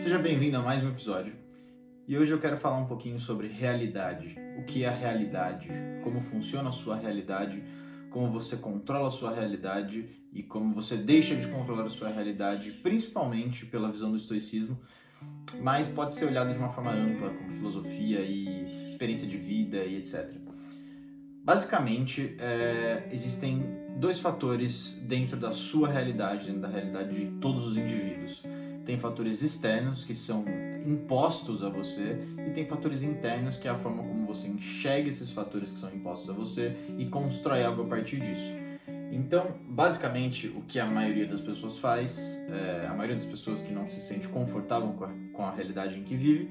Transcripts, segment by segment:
Seja bem-vindo a mais um episódio. E hoje eu quero falar um pouquinho sobre realidade. O que é a realidade? Como funciona a sua realidade? Como você controla a sua realidade e como você deixa de controlar a sua realidade, principalmente pela visão do estoicismo, mas pode ser olhado de uma forma ampla, como filosofia e experiência de vida e etc. Basicamente, é, existem dois fatores dentro da sua realidade, dentro da realidade de todos os indivíduos tem fatores externos que são impostos a você e tem fatores internos que é a forma como você enxerga esses fatores que são impostos a você e constrói algo a partir disso. Então, basicamente, o que a maioria das pessoas faz, é, a maioria das pessoas que não se sente confortável com a, com a realidade em que vive,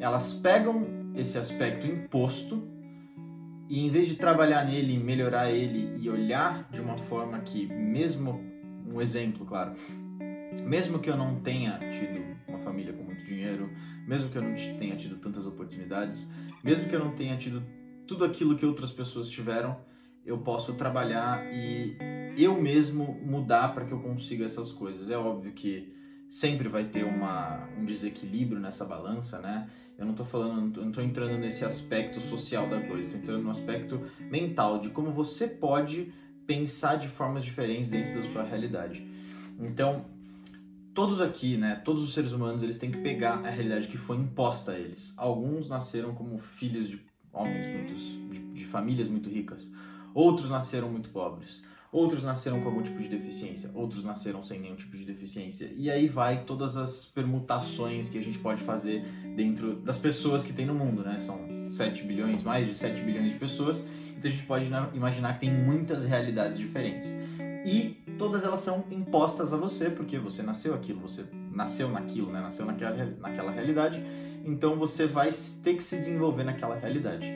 elas pegam esse aspecto imposto e em vez de trabalhar nele, melhorar ele e olhar de uma forma que, mesmo um exemplo, claro, mesmo que eu não tenha tido uma família com muito dinheiro, mesmo que eu não tenha tido tantas oportunidades, mesmo que eu não tenha tido tudo aquilo que outras pessoas tiveram, eu posso trabalhar e eu mesmo mudar para que eu consiga essas coisas. É óbvio que sempre vai ter uma, um desequilíbrio nessa balança, né? Eu não estou falando, não estou entrando nesse aspecto social da coisa, estou entrando no aspecto mental de como você pode pensar de formas diferentes dentro da sua realidade. Então, todos aqui, né, todos os seres humanos, eles têm que pegar a realidade que foi imposta a eles. Alguns nasceram como filhos de homens muitos, de, de famílias muito ricas. Outros nasceram muito pobres. Outros nasceram com algum tipo de deficiência. Outros nasceram sem nenhum tipo de deficiência. E aí vai todas as permutações que a gente pode fazer dentro das pessoas que tem no mundo, né? São 7 bilhões, mais de 7 bilhões de pessoas. Então a gente pode imaginar que tem muitas realidades diferentes. E todas elas são impostas a você, porque você nasceu aquilo, você nasceu naquilo, né? Nasceu naquela, naquela realidade, então você vai ter que se desenvolver naquela realidade.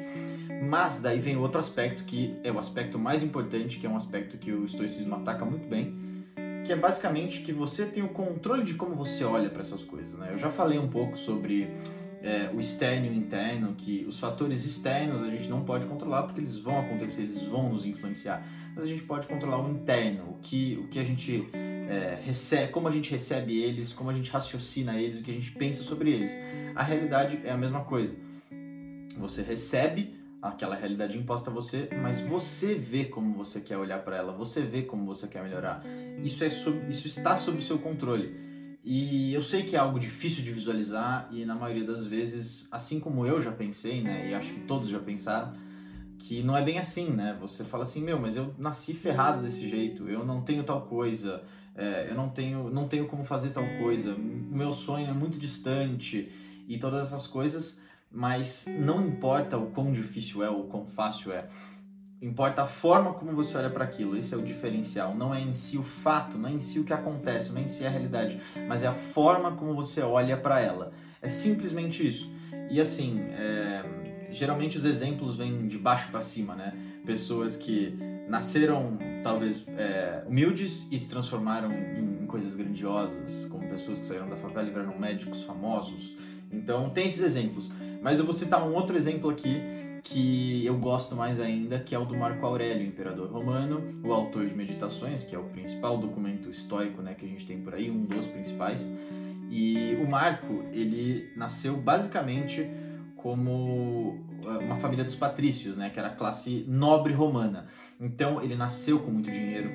Mas daí vem outro aspecto que é o aspecto mais importante, que é um aspecto que o estoicismo ataca muito bem, que é basicamente que você tem o controle de como você olha para essas coisas, né? Eu já falei um pouco sobre é, o externo e o interno, que os fatores externos a gente não pode controlar porque eles vão acontecer, eles vão nos influenciar mas a gente pode controlar o interno, o que, o que a gente é, recebe, como a gente recebe eles, como a gente raciocina eles, o que a gente pensa sobre eles. A realidade é a mesma coisa. Você recebe aquela realidade imposta a você, mas você vê como você quer olhar para ela, você vê como você quer melhorar. Isso, é isso está sob seu controle. E eu sei que é algo difícil de visualizar e na maioria das vezes, assim como eu já pensei, né, e acho que todos já pensaram, que não é bem assim, né? Você fala assim, meu, mas eu nasci ferrado desse jeito, eu não tenho tal coisa, é, eu não tenho, não tenho como fazer tal coisa, o meu sonho é muito distante e todas essas coisas, mas não importa o quão difícil é ou o quão fácil é, importa a forma como você olha para aquilo, esse é o diferencial, não é em si o fato, não é em si o que acontece, não é em si a realidade, mas é a forma como você olha para ela, é simplesmente isso. E assim, é geralmente os exemplos vêm de baixo para cima, né? Pessoas que nasceram talvez é, humildes e se transformaram em, em, coisas grandiosas, como pessoas que saíram da favela e viraram médicos famosos. Então tem esses exemplos. Mas eu vou citar um outro exemplo aqui que eu gosto mais ainda, que é o do Marco Aurélio, imperador romano, o autor de Meditações, que é o principal documento estoico, né, que a gente tem por aí, um dos principais. E o Marco, ele nasceu basicamente como eh, uma família dos patrícios, né, que era a classe nobre romana. Então ele nasceu com muito dinheiro,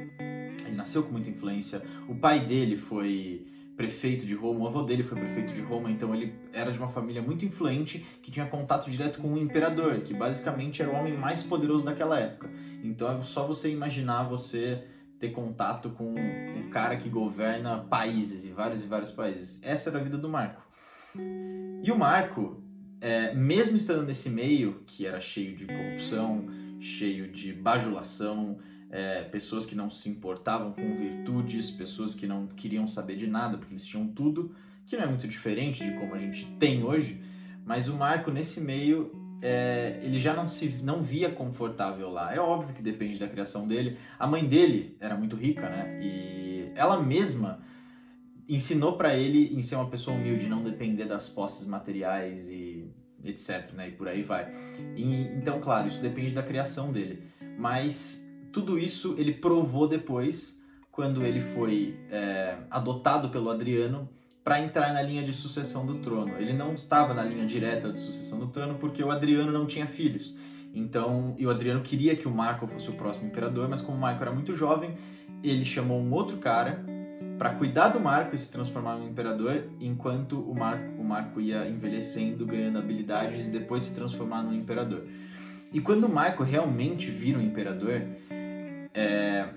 ele nasceu com muita influência. O pai dele foi prefeito de Roma, o avô dele foi prefeito de Roma, então ele era de uma família muito influente que tinha contato direto com o imperador, que basicamente era o homem mais poderoso daquela época. Então é só você imaginar você ter contato com um cara que governa países e vários e vários países. Essa era a vida do Marco. E o Marco, é, mesmo estando nesse meio que era cheio de corrupção, cheio de bajulação, é, pessoas que não se importavam com virtudes, pessoas que não queriam saber de nada porque eles tinham tudo, que não é muito diferente de como a gente tem hoje, mas o Marco nesse meio é, ele já não se não via confortável lá. É óbvio que depende da criação dele. A mãe dele era muito rica, né? E ela mesma ensinou para ele em ser uma pessoa humilde, não depender das posses materiais e etc, né? E por aí vai. E, então, claro, isso depende da criação dele. Mas tudo isso ele provou depois, quando ele foi é, adotado pelo Adriano para entrar na linha de sucessão do trono. Ele não estava na linha direta de sucessão do trono porque o Adriano não tinha filhos. Então, e o Adriano queria que o Marco fosse o próximo imperador, mas como o Marco era muito jovem, ele chamou um outro cara para cuidar do Marco e se transformar no imperador, enquanto o Marco, o Marco ia envelhecendo, ganhando habilidades e depois se transformar no imperador. E quando o Marco realmente vira um imperador, é,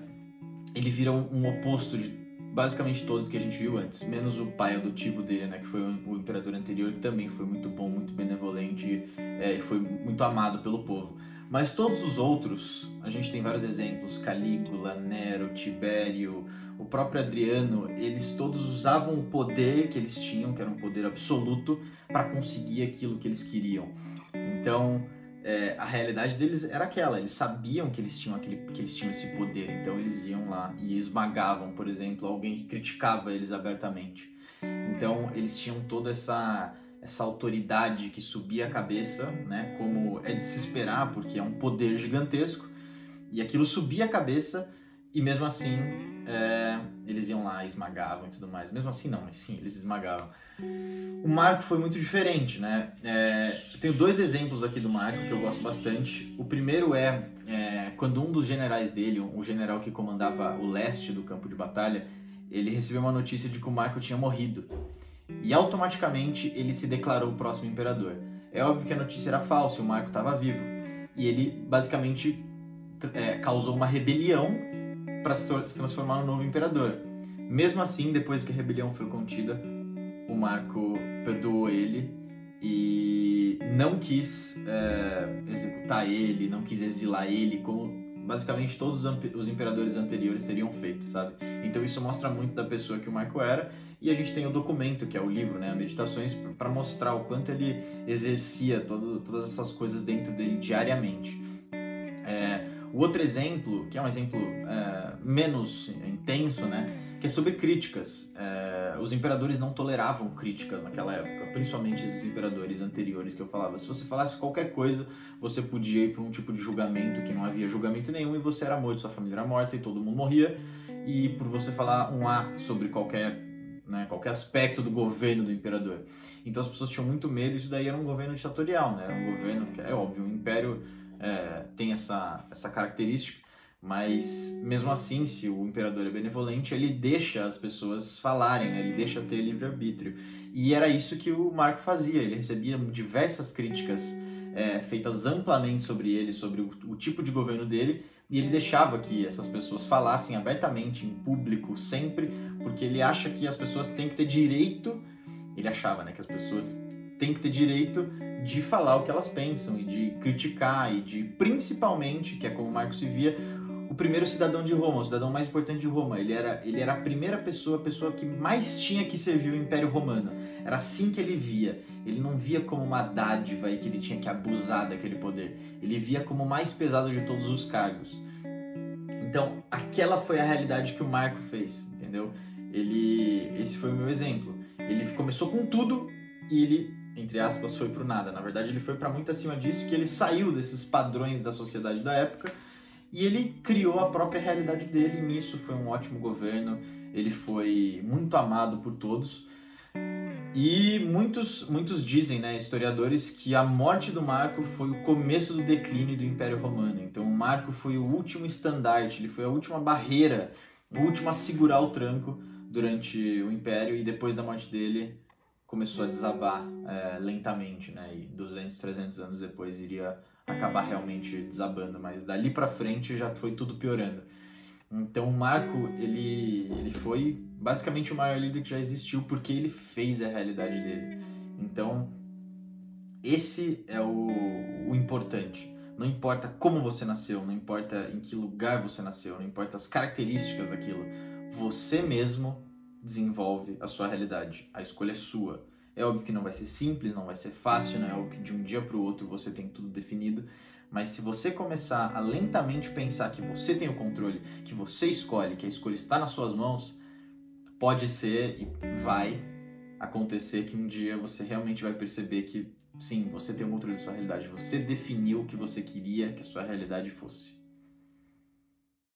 ele vira um, um, oposto de basicamente todos que a gente viu antes, menos o pai adotivo dele, né, que foi o, o imperador anterior, que também foi muito bom, muito benevolente é, e foi muito amado pelo povo. Mas todos os outros, a gente tem vários exemplos: Calígula, Nero, Tibério, o próprio Adriano, eles todos usavam o poder que eles tinham, que era um poder absoluto, para conseguir aquilo que eles queriam. Então, é, a realidade deles era aquela, eles sabiam que eles tinham aquele, que eles tinham esse poder, então eles iam lá e esmagavam, por exemplo, alguém que criticava eles abertamente. Então eles tinham toda essa essa autoridade que subia a cabeça, né, como é de se esperar, porque é um poder gigantesco, e aquilo subia a cabeça e mesmo assim é, eles iam lá, esmagavam e tudo mais. Mesmo assim não, mas sim, eles esmagavam. O Marco foi muito diferente, né? É, eu tenho dois exemplos aqui do Marco que eu gosto bastante. O primeiro é, é quando um dos generais dele, o general que comandava o leste do campo de batalha, ele recebeu uma notícia de que o Marco tinha morrido. E automaticamente ele se declarou o próximo imperador. É óbvio que a notícia era falsa, o Marco estava vivo. E ele basicamente é, causou uma rebelião para se, se transformar no novo imperador. Mesmo assim, depois que a rebelião foi contida, o Marco perdoou ele e não quis é, executar ele, não quis exilar ele, como basicamente todos os imperadores anteriores teriam feito, sabe? Então isso mostra muito da pessoa que o Marco era e a gente tem o documento, que é o livro, né, Meditações, para mostrar o quanto ele exercia todo, todas essas coisas dentro dele diariamente. É, o outro exemplo, que é um exemplo é, menos intenso, né, que é sobre críticas. É, os imperadores não toleravam críticas naquela época, principalmente esses imperadores anteriores que eu falava. Se você falasse qualquer coisa, você podia ir para um tipo de julgamento que não havia julgamento nenhum e você era morto, sua família era morta e todo mundo morria. E por você falar um A sobre qualquer né, qualquer aspecto do governo do imperador. Então as pessoas tinham muito medo, isso daí era um governo ditatorial, né? Era um governo que é óbvio, o império é, tem essa, essa característica, mas mesmo assim, se o imperador é benevolente, ele deixa as pessoas falarem, né? ele deixa ter livre-arbítrio. E era isso que o Marco fazia, ele recebia diversas críticas é, feitas amplamente sobre ele, sobre o, o tipo de governo dele, e ele deixava que essas pessoas falassem abertamente, em público, sempre, porque ele acha que as pessoas têm que ter direito, ele achava né, que as pessoas têm que ter direito de falar o que elas pensam e de criticar e de principalmente, que é como Marcos se via, o primeiro cidadão de Roma, o cidadão mais importante de Roma. Ele era, ele era a primeira pessoa, a pessoa que mais tinha que servir o Império Romano. Era assim que ele via. Ele não via como uma dádiva e que ele tinha que abusar daquele poder. Ele via como o mais pesado de todos os cargos. Então, aquela foi a realidade que o Marco fez, entendeu? Ele, esse foi o meu exemplo. Ele começou com tudo e ele entre aspas, foi pro nada. Na verdade, ele foi para muito acima disso, que ele saiu desses padrões da sociedade da época e ele criou a própria realidade dele. E nisso foi um ótimo governo. Ele foi muito amado por todos. E muitos, muitos dizem, né, historiadores, que a morte do Marco foi o começo do declínio do Império Romano. Então, o Marco foi o último estandarte, ele foi a última barreira, o último a segurar o tranco durante o Império. E depois da morte dele, começou a desabar é, lentamente, né? E 200, 300 anos depois iria acabar realmente desabando, mas dali para frente já foi tudo piorando. Então o Marco, ele, ele foi basicamente o maior líder que já existiu porque ele fez a realidade dele. Então, esse é o, o importante. Não importa como você nasceu, não importa em que lugar você nasceu, não importa as características daquilo. Você mesmo desenvolve a sua realidade. A escolha é sua. É óbvio que não vai ser simples, não vai ser fácil, não é óbvio que de um dia para o outro você tem tudo definido, mas se você começar a lentamente pensar que você tem o controle, que você escolhe, que a escolha está nas suas mãos, pode ser e vai acontecer que um dia você realmente vai perceber que sim, você tem o controle da sua realidade, você definiu o que você queria que a sua realidade fosse.